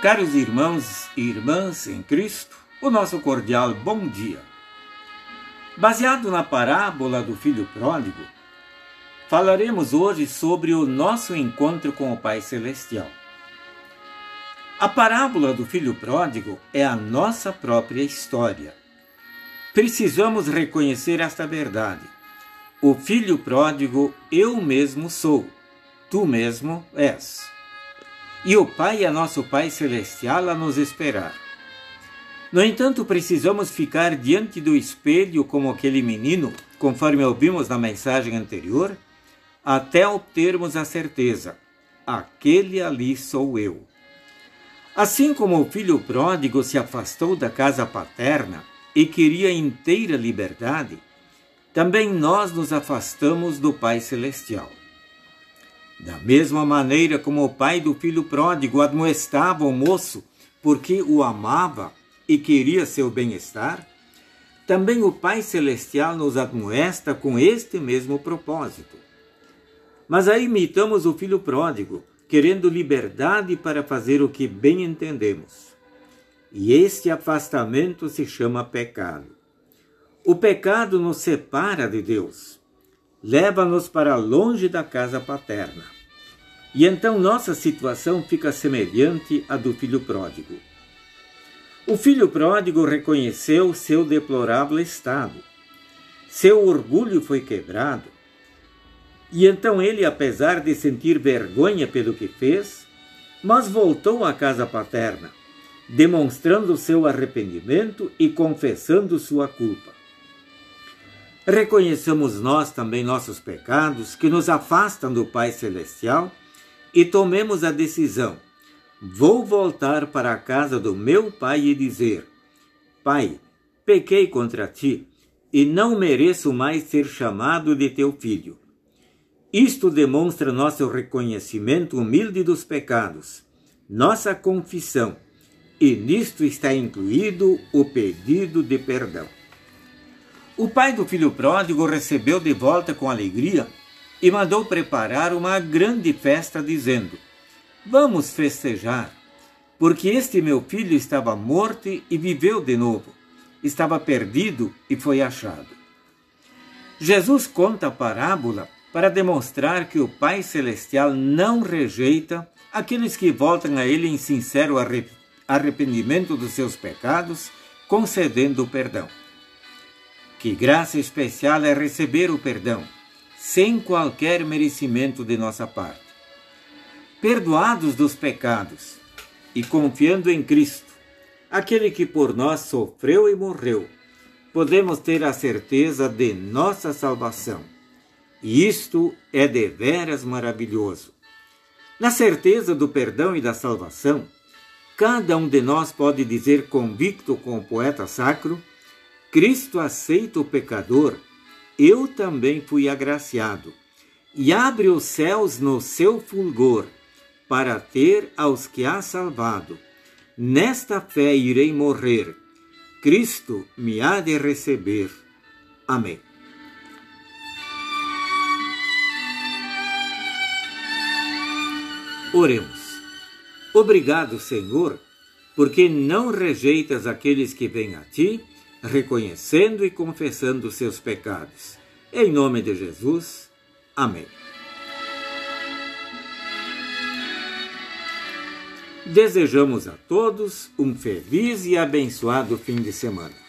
Caros irmãos e irmãs em Cristo, o nosso cordial bom dia. Baseado na parábola do filho pródigo, falaremos hoje sobre o nosso encontro com o Pai Celestial. A parábola do filho pródigo é a nossa própria história. Precisamos reconhecer esta verdade. O filho pródigo eu mesmo sou, tu mesmo és e o Pai é nosso Pai Celestial a nos esperar. No entanto, precisamos ficar diante do espelho como aquele menino, conforme ouvimos na mensagem anterior, até obtermos a certeza: aquele ali sou eu. Assim como o filho pródigo se afastou da casa paterna e queria inteira liberdade, também nós nos afastamos do Pai Celestial. Da mesma maneira como o pai do filho pródigo admoestava o moço porque o amava e queria seu bem-estar, também o Pai Celestial nos admoesta com este mesmo propósito. Mas aí imitamos o filho pródigo, querendo liberdade para fazer o que bem entendemos. E este afastamento se chama pecado. O pecado nos separa de Deus leva-nos para longe da casa paterna. E então nossa situação fica semelhante à do filho pródigo. O filho pródigo reconheceu seu deplorável estado. Seu orgulho foi quebrado. E então ele, apesar de sentir vergonha pelo que fez, mas voltou à casa paterna, demonstrando seu arrependimento e confessando sua culpa. Reconheçamos nós também nossos pecados que nos afastam do Pai Celestial e tomemos a decisão: vou voltar para a casa do meu Pai e dizer: Pai, pequei contra ti e não mereço mais ser chamado de teu filho. Isto demonstra nosso reconhecimento humilde dos pecados, nossa confissão, e nisto está incluído o pedido de perdão. O pai do filho pródigo recebeu de volta com alegria e mandou preparar uma grande festa, dizendo: Vamos festejar, porque este meu filho estava morto e viveu de novo, estava perdido e foi achado. Jesus conta a parábola para demonstrar que o Pai Celestial não rejeita aqueles que voltam a Ele em sincero arrependimento dos seus pecados, concedendo o perdão. Que graça especial é receber o perdão, sem qualquer merecimento de nossa parte. Perdoados dos pecados e confiando em Cristo, aquele que por nós sofreu e morreu, podemos ter a certeza de nossa salvação. E isto é deveras maravilhoso. Na certeza do perdão e da salvação, cada um de nós pode dizer convicto com o poeta sacro Cristo aceita o pecador, eu também fui agraciado, e abre os céus no seu fulgor, para ter aos que há salvado. Nesta fé irei morrer, Cristo me há de receber. Amém. Oremos. Obrigado, Senhor, porque não rejeitas aqueles que vêm a ti reconhecendo e confessando seus pecados. Em nome de Jesus. Amém. Desejamos a todos um feliz e abençoado fim de semana.